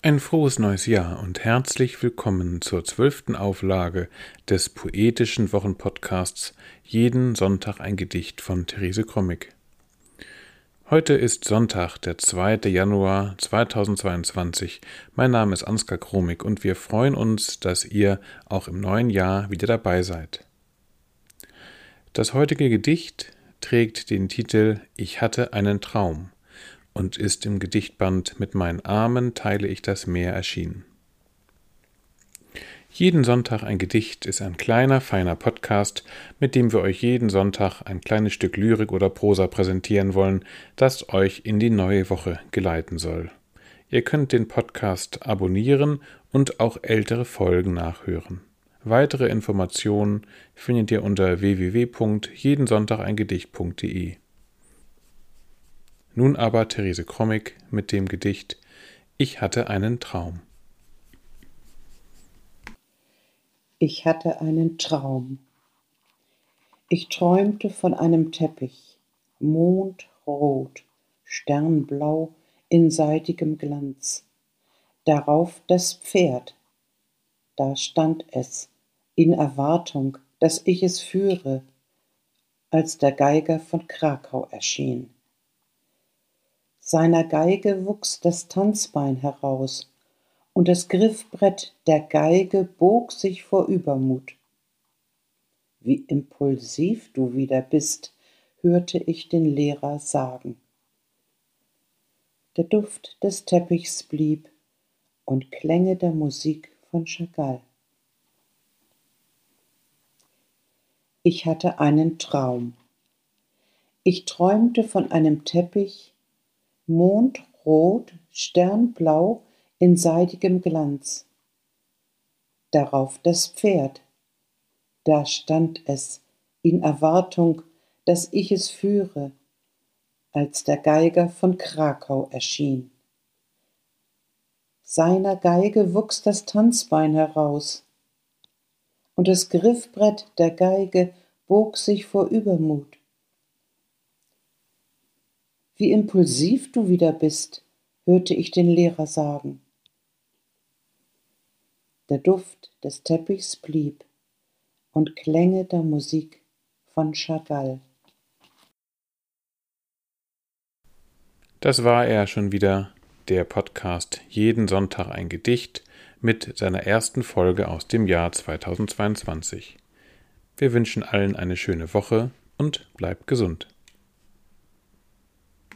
Ein frohes neues Jahr und herzlich willkommen zur zwölften Auflage des poetischen Wochenpodcasts Jeden Sonntag ein Gedicht von Therese Krommig. Heute ist Sonntag, der 2. Januar 2022. Mein Name ist Ansgar Kromig und wir freuen uns, dass ihr auch im neuen Jahr wieder dabei seid. Das heutige Gedicht trägt den Titel Ich hatte einen Traum und ist im Gedichtband Mit meinen Armen teile ich das Meer erschienen. Jeden Sonntag ein Gedicht ist ein kleiner, feiner Podcast, mit dem wir euch jeden Sonntag ein kleines Stück Lyrik oder Prosa präsentieren wollen, das euch in die neue Woche geleiten soll. Ihr könnt den Podcast abonnieren und auch ältere Folgen nachhören. Weitere Informationen findet ihr unter www.jedensonntageingedicht.de. Nun aber Therese Krommig mit dem Gedicht Ich hatte einen Traum. Ich hatte einen Traum. Ich träumte von einem Teppich, mondrot, sternblau in seitigem Glanz. Darauf das Pferd. Da stand es, in Erwartung, dass ich es führe, als der Geiger von Krakau erschien seiner Geige wuchs das Tanzbein heraus, und das Griffbrett der Geige bog sich vor Übermut. Wie impulsiv du wieder bist, hörte ich den Lehrer sagen. Der Duft des Teppichs blieb und Klänge der Musik von Chagall. Ich hatte einen Traum. Ich träumte von einem Teppich, mondrot, sternblau in seidigem Glanz. Darauf das Pferd. Da stand es, in Erwartung, dass ich es führe, als der Geiger von Krakau erschien. Seiner Geige wuchs das Tanzbein heraus, und das Griffbrett der Geige bog sich vor Übermut wie impulsiv du wieder bist, hörte ich den Lehrer sagen. Der Duft des Teppichs blieb und Klänge der Musik von Chagall. Das war er schon wieder, der Podcast Jeden Sonntag ein Gedicht mit seiner ersten Folge aus dem Jahr 2022. Wir wünschen allen eine schöne Woche und bleibt gesund.